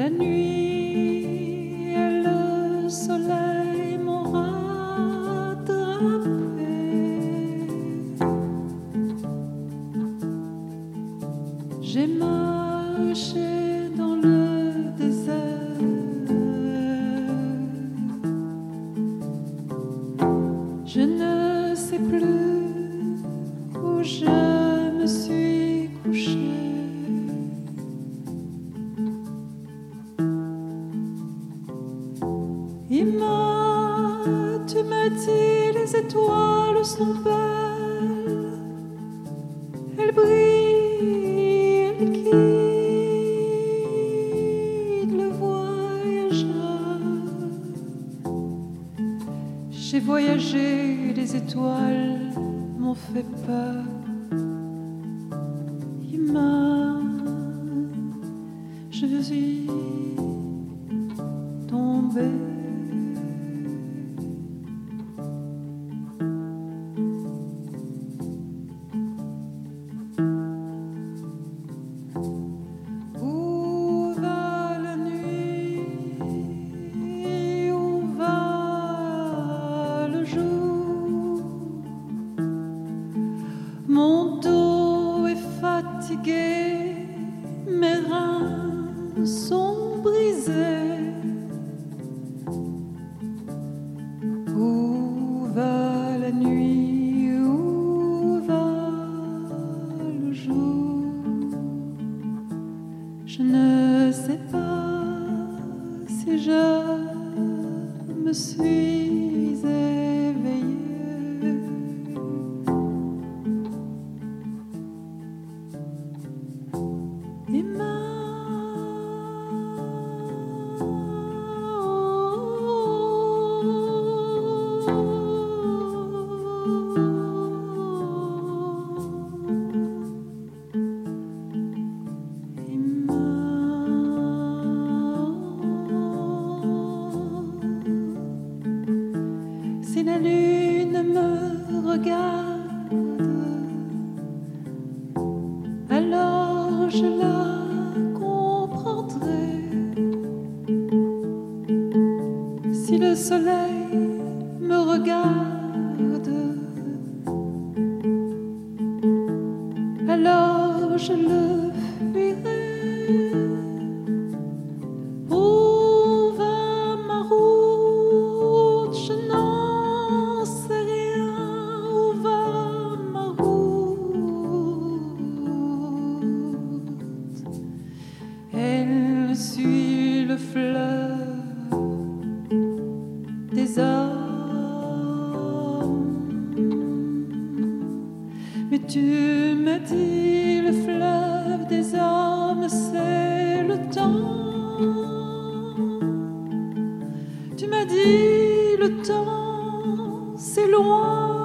La nuit et le soleil m'ont rattrapé. J'ai marché dans le J'ai voyagé, les étoiles m'ont fait peur. Je ne sais pas si je me suis alors je la comprendrai. Si le soleil me regarde, Suit le fleuve des hommes. Mais tu m'as dit le fleuve des hommes, c'est le temps. Tu m'as dit le temps, c'est loin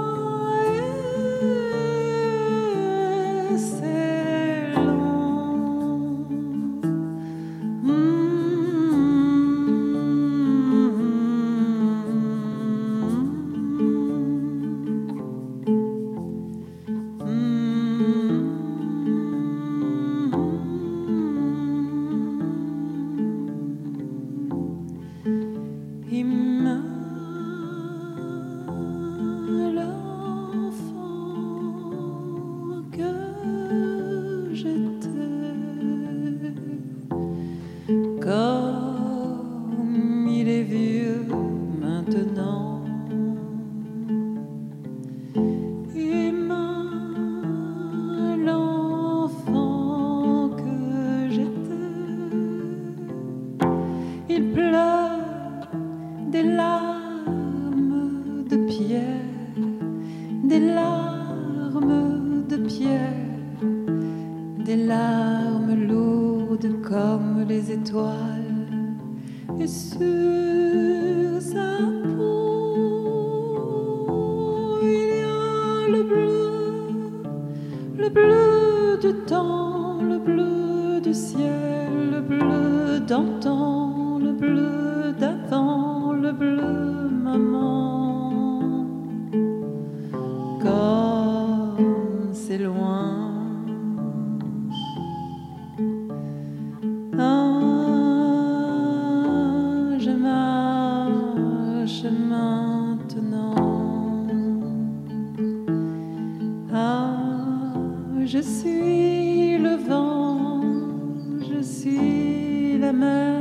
larmes de pierre, des larmes de pierre, des larmes lourdes comme les étoiles. Et sur sa peau, il y a le le bleu du temps, le bleu du ciel, le bleu d'antan, le bleu d'avant, le bleu maman. Comme c'est loin. Ah, je marche maintenant. Ah, je suis le vent, je suis la mer,